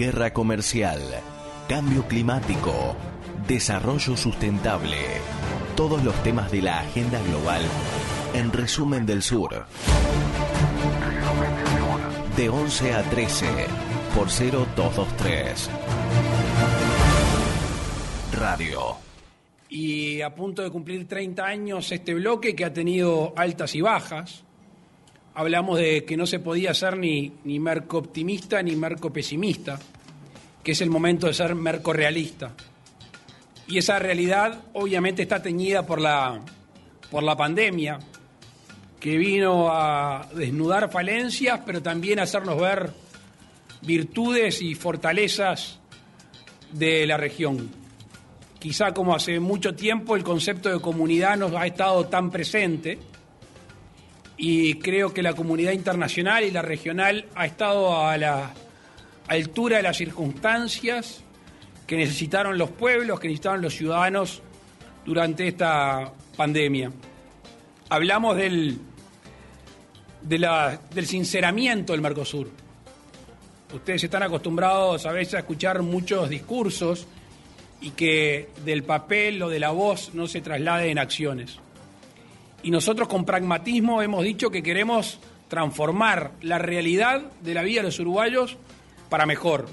guerra comercial, cambio climático, desarrollo sustentable. Todos los temas de la agenda global en resumen del sur. De 11 a 13 por 0223. Radio. Y a punto de cumplir 30 años este bloque que ha tenido altas y bajas. Hablamos de que no se podía ser ni, ni merco optimista ni merco pesimista, que es el momento de ser merco realista. Y esa realidad obviamente está teñida por la, por la pandemia, que vino a desnudar falencias, pero también a hacernos ver virtudes y fortalezas de la región. Quizá como hace mucho tiempo el concepto de comunidad nos ha estado tan presente y creo que la comunidad internacional y la regional ha estado a la altura de las circunstancias que necesitaron los pueblos, que necesitaron los ciudadanos durante esta pandemia. Hablamos del, del sinceramiento del Mercosur. Ustedes están acostumbrados a veces a escuchar muchos discursos y que del papel o de la voz no se traslade en acciones. Y nosotros con pragmatismo hemos dicho que queremos transformar la realidad de la vida de los uruguayos para mejor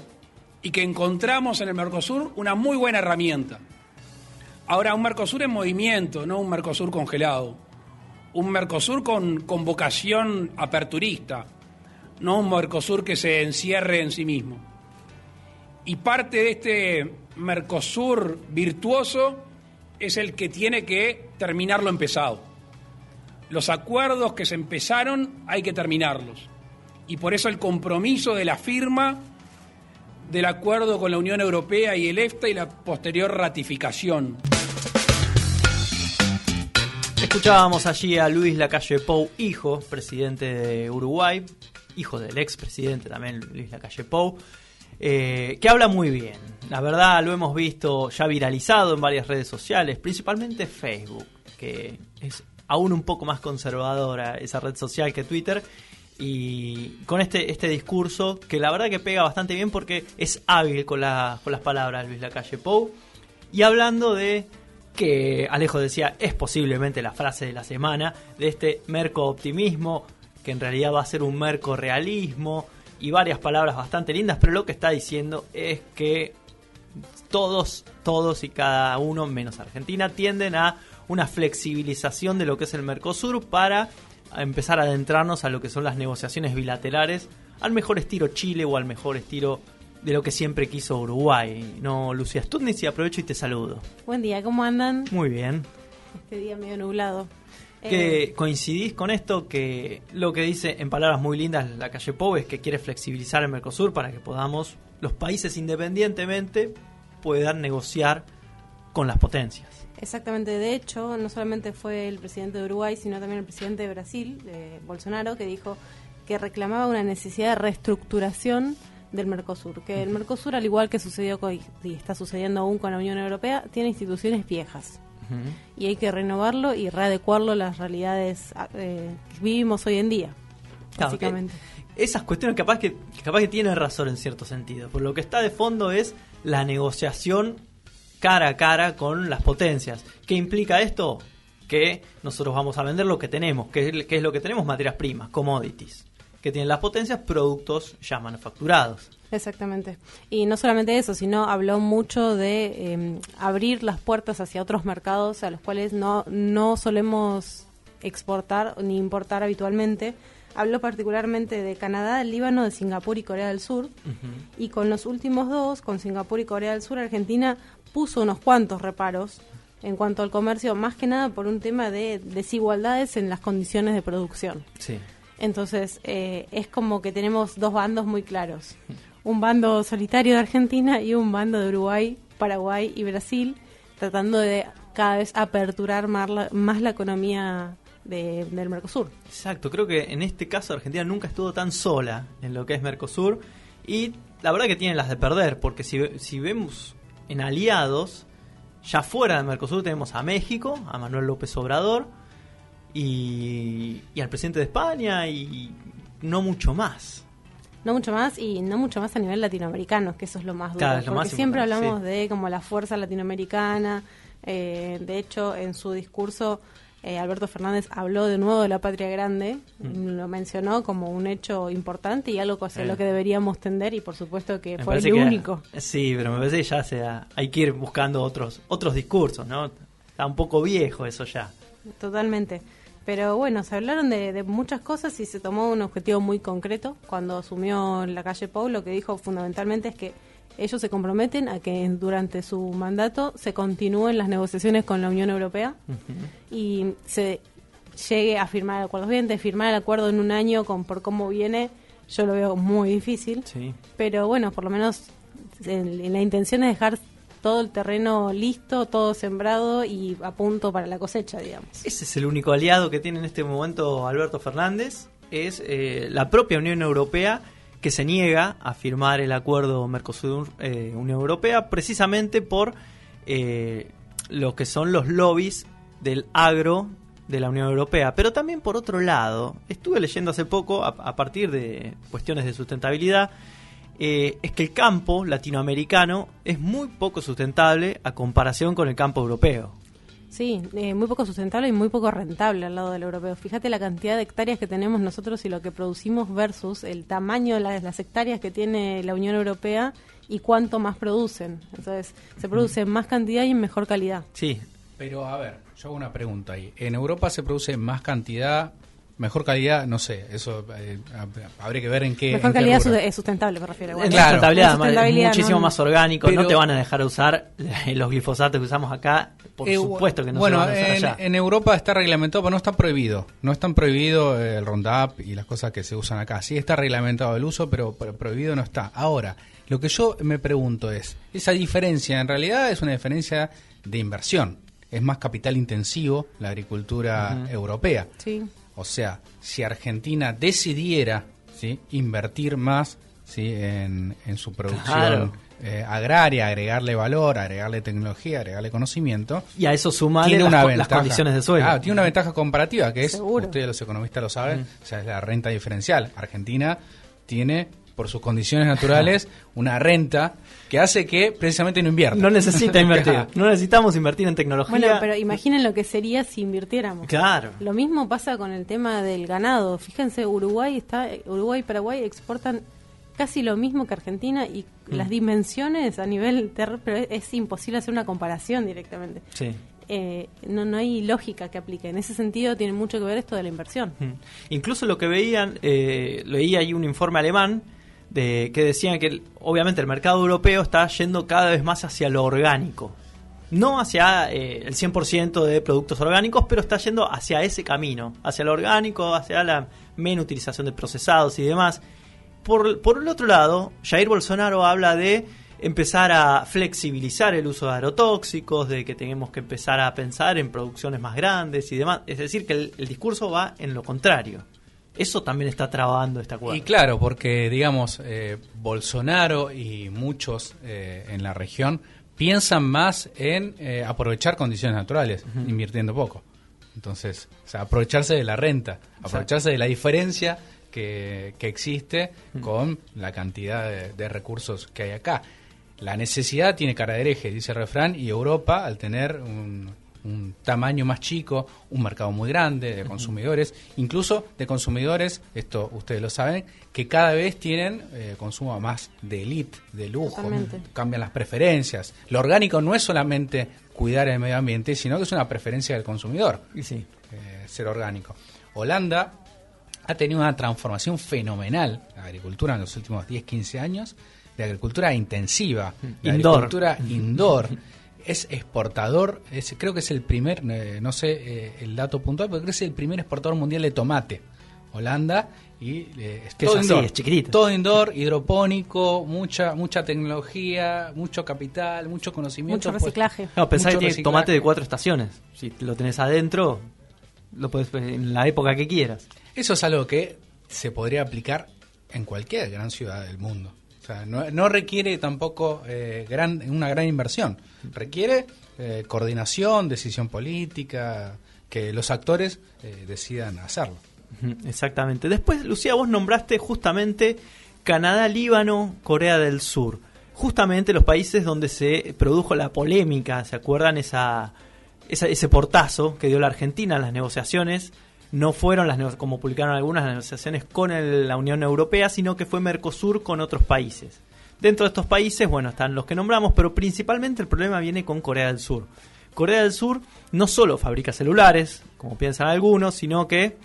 y que encontramos en el Mercosur una muy buena herramienta. Ahora, un Mercosur en movimiento, no un Mercosur congelado. Un Mercosur con, con vocación aperturista, no un Mercosur que se encierre en sí mismo. Y parte de este Mercosur virtuoso es el que tiene que terminar lo empezado. Los acuerdos que se empezaron hay que terminarlos. Y por eso el compromiso de la firma del acuerdo con la Unión Europea y el EFTA y la posterior ratificación. Escuchábamos allí a Luis Lacalle Pou, hijo, presidente de Uruguay, hijo del expresidente también Luis Lacalle Pou, eh, que habla muy bien. La verdad lo hemos visto ya viralizado en varias redes sociales, principalmente Facebook, que es aún un poco más conservadora esa red social que Twitter. Y con este, este discurso, que la verdad que pega bastante bien porque es hábil con, con las palabras Luis Lacalle Pou. Y hablando de que Alejo decía, es posiblemente la frase de la semana, de este merco optimismo, que en realidad va a ser un merco realismo, y varias palabras bastante lindas, pero lo que está diciendo es que todos, todos y cada uno, menos Argentina, tienden a una flexibilización de lo que es el Mercosur para empezar a adentrarnos a lo que son las negociaciones bilaterales al mejor estilo Chile o al mejor estilo de lo que siempre quiso Uruguay. No, Lucía Studnis, y aprovecho y te saludo. Buen día, ¿cómo andan? Muy bien. Este día medio nublado. Que eh, coincidís con esto que lo que dice en palabras muy lindas la calle Pou es que quiere flexibilizar el Mercosur para que podamos, los países independientemente, puedan negociar con las potencias. Exactamente, de hecho, no solamente fue el presidente de Uruguay, sino también el presidente de Brasil, Bolsonaro, que dijo que reclamaba una necesidad de reestructuración del Mercosur, que el Mercosur, al igual que sucedió y está sucediendo aún con la Unión Europea, tiene instituciones viejas y hay que renovarlo y readecuarlo a las realidades eh, que vivimos hoy en día. básicamente. esas cuestiones capaz que capaz que tiene razón en cierto sentido, por lo que está de fondo es la negociación cara a cara con las potencias. ¿Qué implica esto? Que nosotros vamos a vender lo que tenemos, que es lo que tenemos, materias primas, commodities, que tienen las potencias, productos ya manufacturados. Exactamente. Y no solamente eso, sino habló mucho de em, abrir las puertas hacia otros mercados a los cuales no, no solemos exportar ni importar habitualmente. Habló particularmente de Canadá, el Líbano, de Singapur y Corea del Sur. Y con los últimos dos, con Singapur y Corea del Sur, Argentina puso unos cuantos reparos en cuanto al comercio, más que nada por un tema de desigualdades en las condiciones de producción. Sí. Entonces, eh, es como que tenemos dos bandos muy claros un bando solitario de Argentina y un bando de Uruguay, Paraguay y Brasil, tratando de cada vez aperturar más la, más la economía del Mercosur. Exacto, creo que en este caso Argentina nunca estuvo tan sola en lo que es Mercosur y la verdad que tiene las de perder, porque si, si vemos en aliados, ya fuera de Mercosur tenemos a México, a Manuel López Obrador y, y al presidente de España y no mucho más. No mucho más y no mucho más a nivel latinoamericano, que eso es lo más duro. Claro, lo porque más siempre hablamos sí. de como la fuerza latinoamericana. eh, de hecho, en su discurso, eh, Alberto Fernández habló de nuevo de la patria grande, lo mencionó como un hecho importante y algo hacia Mm. Eh. lo que deberíamos tender y por supuesto que Me fue el único. Sí, pero me parece que ya sea, hay que ir buscando otros otros discursos, ¿no? Está un poco viejo eso ya. Totalmente. Pero bueno, se hablaron de, de muchas cosas y se tomó un objetivo muy concreto. Cuando asumió la calle Pau, lo que dijo fundamentalmente es que ellos se comprometen a que durante su mandato se continúen las negociaciones con la Unión Europea y se llegue a firmar acuerdos. Bien, firmar el acuerdo en un año con por cómo viene, yo lo veo muy difícil. Sí. Pero bueno, por lo menos en, en la intención es dejar todo el terreno listo, todo sembrado y a punto para la cosecha, digamos. Ese es el único aliado que tiene en este momento Alberto Fernández, es eh, la propia Unión Europea que se niega a firmar el acuerdo Mercosur-Unión Europea precisamente por eh, lo que son los lobbies del agro de la Unión Europea. Pero también por otro lado, estuve leyendo hace poco, a, a partir de cuestiones de sustentabilidad, eh, es que el campo latinoamericano es muy poco sustentable a comparación con el campo europeo. Sí, eh, muy poco sustentable y muy poco rentable al lado del europeo. Fíjate la cantidad de hectáreas que tenemos nosotros y lo que producimos versus el tamaño de las, las hectáreas que tiene la Unión Europea y cuánto más producen. Entonces, se produce en más cantidad y en mejor calidad. Sí, Pero a ver, yo hago una pregunta ahí. En Europa se produce más cantidad, mejor calidad, no sé, eso eh, hab- habría que ver en qué. mejor en calidad es sustentable, me refiero. En igual. Claro. sustentabilidad, En sustentabilidad, es muchísimo no- más orgánico. Pero- no te van a dejar usar los glifosatos que usamos acá. Por Eh, supuesto que no bueno, se van a usar en, allá. en Europa está reglamentado, pero no está prohibido. No están prohibido eh, el Roundup y las cosas que se usan acá. Sí está reglamentado el uso, pero, pero prohibido no está. Ahora, lo que yo me pregunto es, esa diferencia en realidad es una diferencia de inversión. Es más capital intensivo la agricultura europea. Sí. O sea, si Argentina decidiera ¿sí? invertir más ¿sí? en, en su producción Claro. eh, agraria, agregarle valor, agregarle tecnología, agregarle conocimiento, Y a eso sumarle tiene las, una co- las ventaja. condiciones de suelo. Ah, tiene una ventaja comparativa que es, Seguro. ustedes los economistas lo saben, o sea, es la renta diferencial. Argentina tiene, por sus condiciones naturales, una renta que hace que precisamente no invierta. No necesita invertir. No necesitamos invertir en tecnología. Bueno, pero imaginen lo que sería si invirtiéramos. Claro. Lo mismo pasa con el tema del ganado. Fíjense, Uruguay está, Uruguay y Paraguay exportan casi lo mismo que Argentina y Mm. las dimensiones a nivel terrestre, pero es, es imposible hacer una comparación directamente. Sí. Eh, no, no hay lógica que aplique. En ese sentido tiene mucho que ver esto de la inversión. Mm. Incluso lo que veían, eh, leí ahí un informe alemán de que decían que obviamente el mercado europeo está yendo cada vez más hacia lo orgánico. No hacia eh, el 100% de productos orgánicos, pero está yendo hacia ese camino, hacia lo orgánico, hacia la menos utilización de procesados y demás. Por, por el otro lado, Jair Bolsonaro habla de empezar a flexibilizar el uso de agrotóxicos, de que tenemos que empezar a pensar en producciones más grandes y demás. Es decir, que el discurso va en lo contrario. Eso también está trabando esta acuerdo. Y claro, porque digamos, eh, Bolsonaro y muchos eh, en la región piensan más en eh, aprovechar condiciones naturales, invirtiendo poco. Entonces, o sea, aprovecharse de la renta, aprovecharse de la diferencia que, que existe con la cantidad de, de recursos que hay acá. La necesidad tiene cara de hereje, dice el refrán, y Europa, al tener un, un tamaño más chico, un mercado muy grande de consumidores, incluso de consumidores, esto ustedes lo saben, que cada vez tienen eh, consumo más de elite, de lujo, Totalmente. cambian las preferencias. Lo orgánico no es solamente cuidar el medio ambiente, sino que es una preferencia del consumidor, Y sí. eh, ser orgánico. Holanda ha tenido una transformación fenomenal la agricultura en los últimos 10, 15 años, de agricultura intensiva, de Indoor. agricultura indoor. Es exportador, es, creo que es el primer, eh, no sé eh, el dato puntual, pero creo que es el primer exportador mundial de tomate. Holanda y eh, es Que todo indoor. es chiquitito. Todo indoor, hidropónico, mucha mucha tecnología, mucho capital, mucho conocimiento. Mucho reciclaje. No, pensá que tiene tomate de cuatro estaciones. Si lo tenés adentro, lo podés en la época que quieras. Eso es algo que se podría aplicar en cualquier gran ciudad del mundo. Sea, no, no requiere tampoco eh, gran, una gran inversión. Requiere eh, coordinación, decisión política, que los actores eh, decidan hacerlo. Exactamente. Después, Lucía, vos nombraste justamente Canadá, Líbano, Corea del Sur. Justamente los países donde se produjo la polémica, ¿se acuerdan? Esa, esa- ese portazo que dio la Argentina en las negociaciones. No fueron las como publicaron algunas negociaciones con el- la Unión Europea, sino que fue Mercosur con otros países. Dentro de estos países, bueno, están los que nombramos, pero principalmente el problema viene con Corea del Sur. Corea del Sur no solo fabrica celulares, como piensan algunos, sino que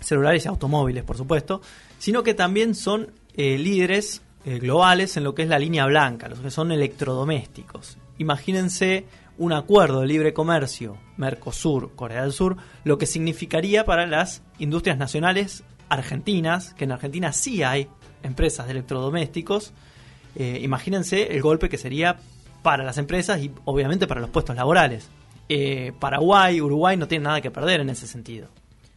celulares y automóviles, por supuesto, sino que también son eh, líderes eh, globales en lo que es la línea blanca, los que son electrodomésticos. Imagínense un acuerdo de libre comercio Mercosur, Corea del Sur, lo que significaría para las industrias nacionales argentinas, que en Argentina sí hay empresas de electrodomésticos. Eh, imagínense el golpe que sería para las empresas y obviamente para los puestos laborales. Eh, Paraguay, Uruguay no tienen nada que perder en ese sentido.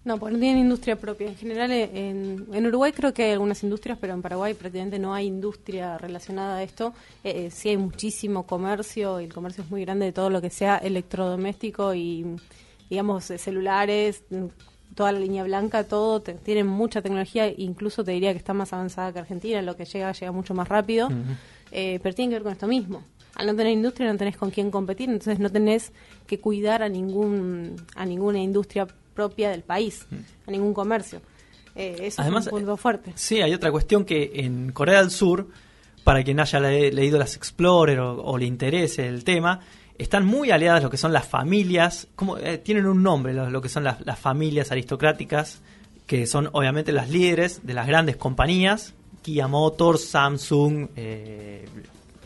No, porque no tienen industria propia. En general, eh, en, en Uruguay creo que hay algunas industrias, pero en Paraguay prácticamente no hay industria relacionada a esto. Eh, eh, sí hay muchísimo comercio, y el comercio es muy grande de todo lo que sea electrodoméstico y, digamos, celulares, mm, toda la línea blanca, todo. te- tienen mucha tecnología, incluso te diría que está más avanzada que Argentina, lo que llega, llega mucho más rápido. Eh, pero tiene que ver con esto mismo. Al no tener industria no tenés con quién competir, entonces no tenés que cuidar a ningún a ninguna industria propia del país, a ningún comercio. Eh, eso Además, es un punto fuerte. Sí, hay otra cuestión que en Corea del Sur, para quien haya le- leído las Explorer o, o le interese el tema, están muy aliadas lo que son las familias, como eh, tienen un nombre, lo, lo que son las, las familias aristocráticas, que son obviamente las líderes de las grandes compañías, Kia Motors, Samsung, eh,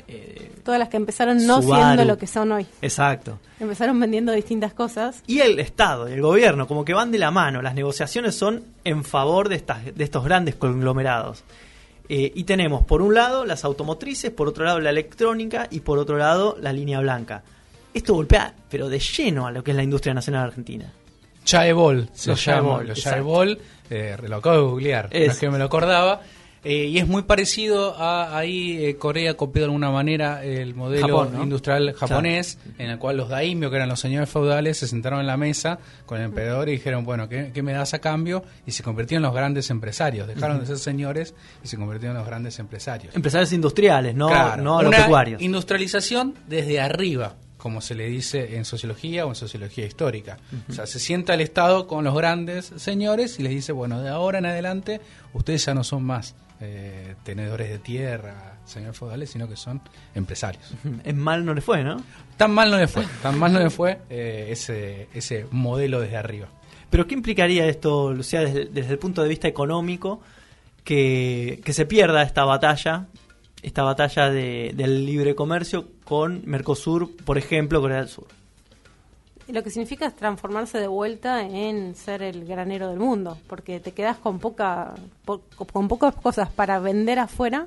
eh, Todas las que empezaron no Subaru. siendo lo que son hoy. exacto. Empezaron vendiendo distintas cosas. Y el Estado y el gobierno, como que van de la mano. Las negociaciones son en favor de, estas, de estos grandes conglomerados. Eh, y tenemos, por un lado, las automotrices, por otro lado, la electrónica y por otro lado, la línea blanca. Esto golpea, pero de lleno a lo que es la industria nacional argentina. Chaebol se Los llama, Chaebol, los. Chaebol, eh, lo acabo de googlear, no es que me lo acordaba. Eh, y es muy parecido a ahí eh, Corea copió de alguna manera el modelo Japón, ¿no? industrial japonés, en el cual los daimyo, que eran los señores feudales, se sentaron en la mesa con el emperador y dijeron, bueno, ¿qué, qué me das a cambio? Y se convirtieron en los grandes empresarios. Dejaron de ser señores y se convirtieron en los grandes empresarios. Empresarios industriales, no, Claro, no una agropecuarios. industrialización desde arriba, como se le dice en sociología o en sociología histórica. O sea, se sienta el Estado con los grandes señores y les dice, bueno, de ahora en adelante ustedes ya no son más eh, tenedores de tierra, señores feudales, sino que son empresarios. En mal no le fue, ¿no? Tan mal no le fue, tan mal no le fue eh, ese, ese modelo desde arriba. Pero ¿qué implicaría esto, Lucía, desde, desde el punto de vista económico, que, que se pierda esta batalla, esta batalla de- del libre comercio con Mercosur, por ejemplo, Corea del Sur? Lo que significa es transformarse de vuelta en ser el granero del mundo, porque te quedas con poca po- con pocas cosas para vender afuera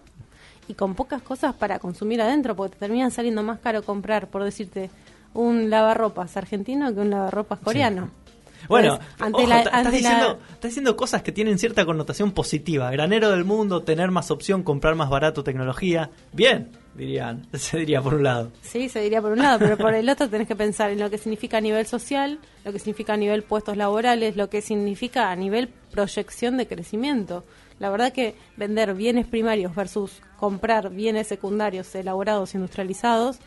y con pocas cosas para consumir adentro, porque te terminan saliendo más caro comprar, por decirte, un lavarropas argentino que un lavarropas coreano. Bueno, ojo, ta- estás, la- diciendo, estás diciendo cosas que tienen cierta connotación positiva. Granero del mundo, tener más opción, comprar más barato tecnología. Bien, dirían. Se diría por un lado. Sí, se diría por un lado, pero por el otro tenés que pensar en lo que significa a nivel social, lo que significa a nivel puestos laborales, lo que significa a nivel proyección de crecimiento. La verdad que vender bienes primarios versus comprar bienes secundarios elaborados, industrializados,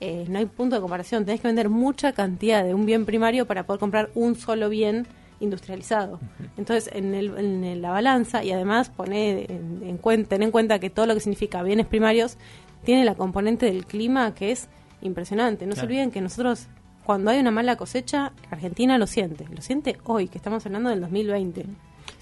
eh, no hay punto de comparación. Tenés que vender mucha cantidad de un bien primario para poder comprar un solo bien industrializado. Entonces, en, el- en el- la balanza, y además poner en, en cuenta, ten en cuenta que todo lo que significa bienes primarios tiene la componente del clima que es impresionante. No se olviden que nosotros, cuando hay una mala cosecha, Argentina lo siente. Lo siente hoy, que estamos hablando del 2020.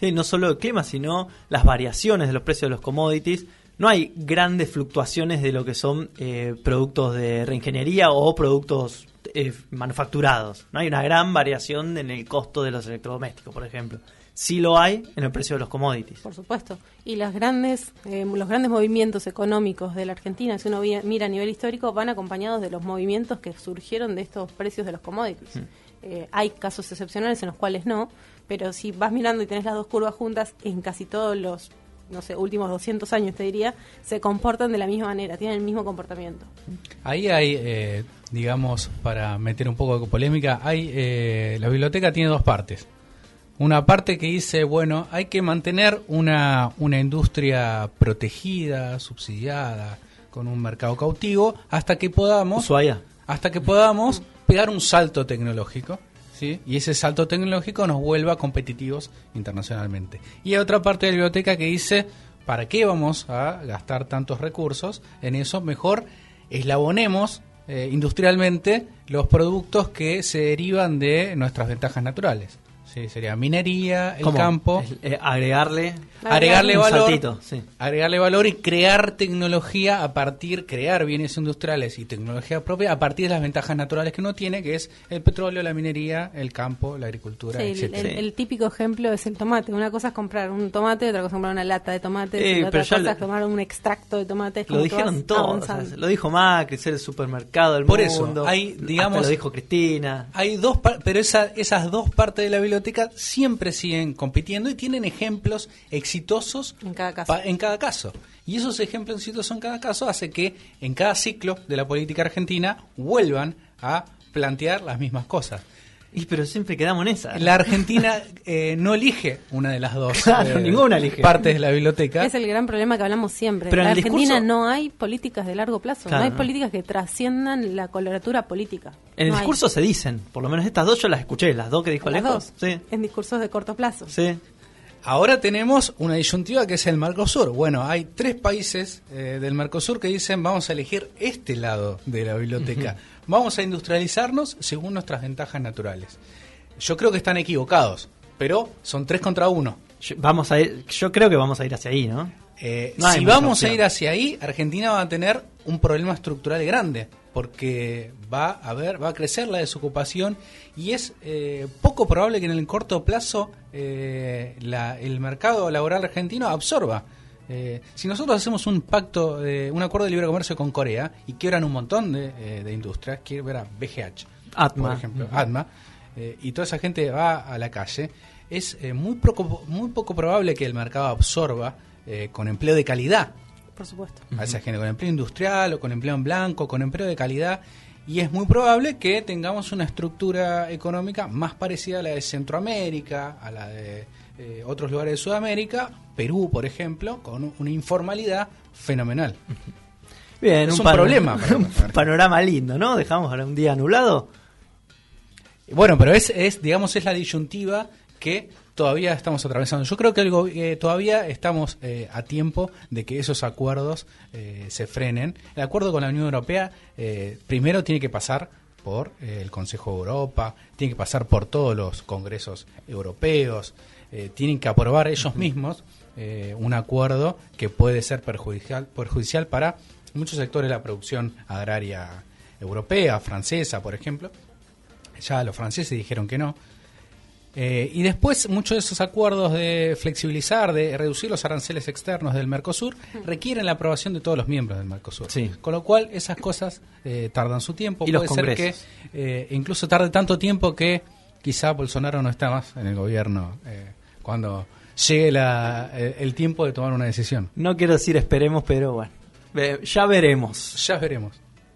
Sí, no solo el clima, sino las variaciones de los precios de los commodities. No hay grandes fluctuaciones de lo que son eh, productos de reingeniería o productos eh, manufacturados. No hay una gran variación en el costo de los electrodomésticos, por ejemplo. Sí lo hay en el precio de los commodities. Por supuesto. Y las grandes, eh, los grandes movimientos económicos de la Argentina, si uno mira a nivel histórico, van acompañados de los movimientos que surgieron de estos precios de los commodities. Eh, hay casos excepcionales en los cuales no, pero si vas mirando y tenés las dos curvas juntas, en casi todos los, no sé, últimos 200 años te diría, se comportan de la misma manera, tienen el mismo comportamiento. Ahí hay, eh, digamos, para meter un poco de polémica, hay eh, la biblioteca tiene dos partes. una parte que dice, bueno, hay que mantener una, una industria protegida, subsidiada, con un mercado cautivo, hasta que podamos, Ushuaia. hasta que podamos pegar un salto tecnológico. ¿Sí? Y ese salto tecnológico nos vuelva competitivos internacionalmente. Y hay otra parte de la biblioteca que dice, ¿para qué vamos a gastar tantos recursos en eso? Mejor eslabonemos eh, industrialmente los productos que se derivan de nuestras ventajas naturales. Sí, sería minería, el ¿Cómo? campo, Es, eh, agregarle agregarle un valor, saltito, sí. agregarle valor y crear tecnología a partir, crear bienes industriales y tecnología propia a partir de las ventajas naturales que uno tiene, que es el petróleo, la minería, el campo, la agricultura, Sí, el, etcétera. el- el típico ejemplo es el tomate. Una cosa es comprar un tomate, otra cosa es comprar una lata de tomate, Eh, otra cosa lo- es tomar un extracto de tomate. Es Lo dijeron todos. avanzando. o sea, lo dijo Macri, ser el supermercado del Por eso, mundo. hay, hasta digamos- lo dijo Cristina. Hay dos, pero esa- esas dos partes de la biblioteca siempre siguen compitiendo y tienen ejemplos exitosos En cada caso. pa- en cada caso. Y esos ejemplos exitosos en cada caso hace que en cada ciclo de la política argentina vuelvan a plantear las mismas cosas. Y pero siempre quedamos en esa. La Argentina eh, no elige una de las dos Claro, eh, ninguna elige. partes de la biblioteca. Es el gran problema que hablamos siempre. Pero en en el Argentina discurso- no hay políticas de largo plazo, Claro, no hay no. políticas que trasciendan la coloratura política. En el No hay. discurso se dicen, por lo menos estas dos yo las escuché, las dos que dijo Las Alejo. dos, Sí, en discursos de corto plazo. sí. Ahora tenemos una disyuntiva que es el Mercosur. Bueno, hay tres países eh, del Mercosur que dicen vamos a elegir este lado de la biblioteca. Vamos a industrializarnos según nuestras ventajas naturales. Yo creo que están equivocados, pero son tres contra uno. Yo, vamos a ir, yo creo que vamos a ir hacia ahí, ¿no? Eh, No si vamos a ir hacia ahí, Argentina va a tener un problema estructural grande, porque va a haber, va a crecer la desocupación y es eh, poco probable que en el corto plazo eh, la- el mercado laboral argentino absorba. Eh, si nosotros hacemos un pacto, de, un acuerdo de libre comercio con Corea y quiebran un montón de, eh, de industrias, quiebra BGH, Atma. por ejemplo. Atma, eh, y toda esa gente va a la calle, es eh, muy, poco, muy poco probable que el mercado absorba eh, con empleo de calidad Por supuesto. a esa gente, con empleo industrial o con empleo en blanco, con empleo de calidad. Y es muy probable que tengamos una estructura económica más parecida a la de Centroamérica, a la de eh, otros lugares de Sudamérica, Perú, por ejemplo, con una informalidad fenomenal. Bien, Es un problema un panorama lindo, ¿no? Dejamos ahora un día anulado. Bueno, pero es, es digamos, es la disyuntiva que todavía estamos atravesando. Yo creo que el eh, todavía estamos eh, a tiempo de que esos acuerdos eh, se frenen. El acuerdo con la Unión Europea eh, primero tiene que pasar por eh, el Consejo de Europa, tiene que pasar por todos los congresos europeos, eh, tienen que aprobar ellos mismos eh, un acuerdo que puede ser perjudicial, perjudicial para muchos sectores de la producción agraria europea, francesa, por ejemplo. Ya los franceses dijeron que no. Eh, y después muchos de esos acuerdos de flexibilizar, de reducir los aranceles externos del Mercosur, requieren la aprobación de todos los miembros del Mercosur. Sí. Con lo cual esas cosas eh, tardan su tiempo. Y los Puede ser que eh, incluso tarde tanto tiempo que quizá Bolsonaro no está más en el gobierno eh, cuando llegue la- el tiempo de tomar una decisión. No quiero decir esperemos, pero bueno. Ya veremos. Ya veremos.